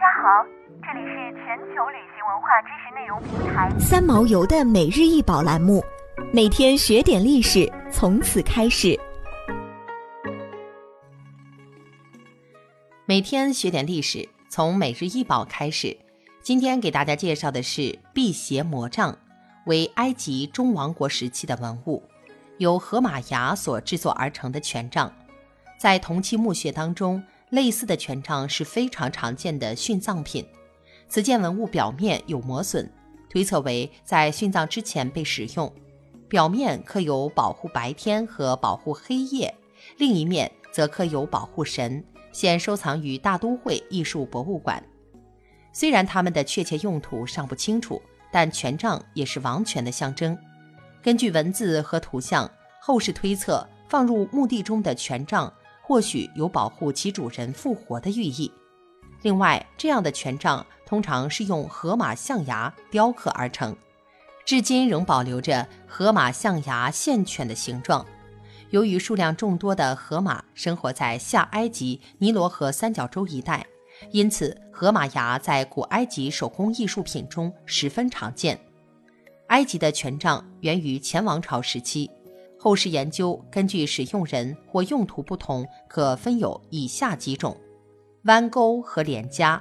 家好，这里是全球旅行文化知识内容平台三毛游的每日一宝栏目，每天学点历史，从此开始。每天学点历史，从每日一宝开始。今天给大家介绍的是辟邪魔杖，为埃及中王国时期的文物，由河马牙所制作而成的权杖，在铜器墓穴当中。类似的权杖是非常常见的殉葬品。此件文物表面有磨损，推测为在殉葬之前被使用。表面刻有保护白天和保护黑夜，另一面则刻有保护神，现收藏于大都会艺术博物馆。虽然它们的确切用途尚不清楚，但权杖也是王权的象征。根据文字和图像，后世推测放入墓地中的权杖。或许有保护其主人复活的寓意。另外，这样的权杖通常是用河马象牙雕刻而成，至今仍保留着河马象牙线犬的形状。由于数量众多的河马生活在下埃及尼罗河三角洲一带，因此河马牙在古埃及手工艺术品中十分常见。埃及的权杖源于前王朝时期。后世研究根据使用人或用途不同，可分有以下几种：弯钩和连夹。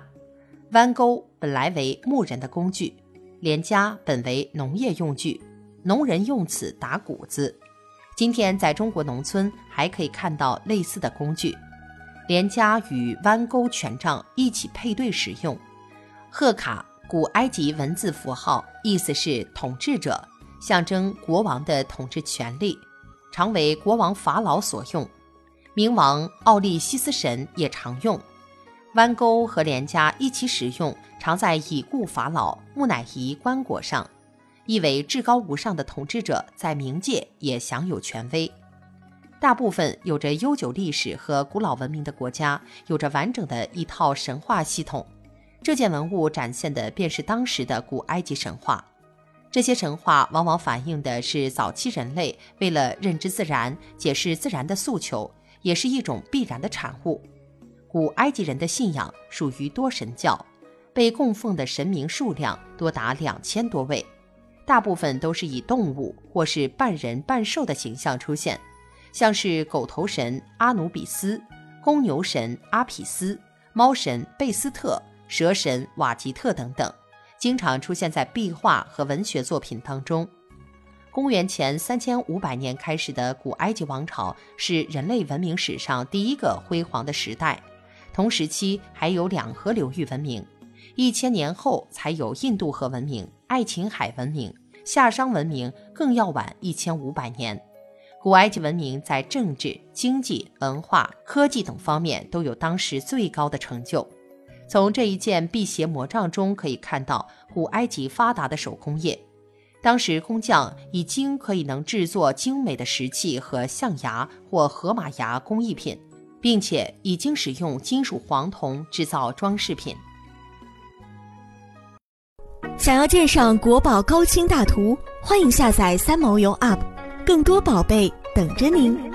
弯钩本来为牧人的工具，连夹本为农业用具，农人用此打谷子。今天在中国农村还可以看到类似的工具。连夹与弯钩权杖一起配对使用。贺卡，古埃及文字符号，意思是统治者，象征国王的统治权力。常为国王法老所用，冥王奥利西斯神也常用。弯钩和连夹一起使用，常在已故法老木乃伊棺椁上，意为至高无上的统治者在冥界也享有权威。大部分有着悠久历史和古老文明的国家，有着完整的一套神话系统。这件文物展现的便是当时的古埃及神话。这些神话往往反映的是早期人类为了认知自然、解释自然的诉求，也是一种必然的产物。古埃及人的信仰属于多神教，被供奉的神明数量多达两千多位，大部分都是以动物或是半人半兽的形象出现，像是狗头神阿努比斯、公牛神阿匹斯、猫神贝斯特、蛇神瓦吉特等等。经常出现在壁画和文学作品当中。公元前三千五百年开始的古埃及王朝是人类文明史上第一个辉煌的时代，同时期还有两河流域文明。一千年后才有印度河文明、爱琴海文明、夏商文明，更要晚一千五百年。古埃及文明在政治、经济、文化、科技等方面都有当时最高的成就。从这一件辟邪魔杖中可以看到古埃及发达的手工业，当时工匠已经可以能制作精美的石器和象牙或河马牙工艺品，并且已经使用金属黄铜制造装饰品。想要鉴赏国宝高清大图，欢迎下载三毛游 App，更多宝贝等着您。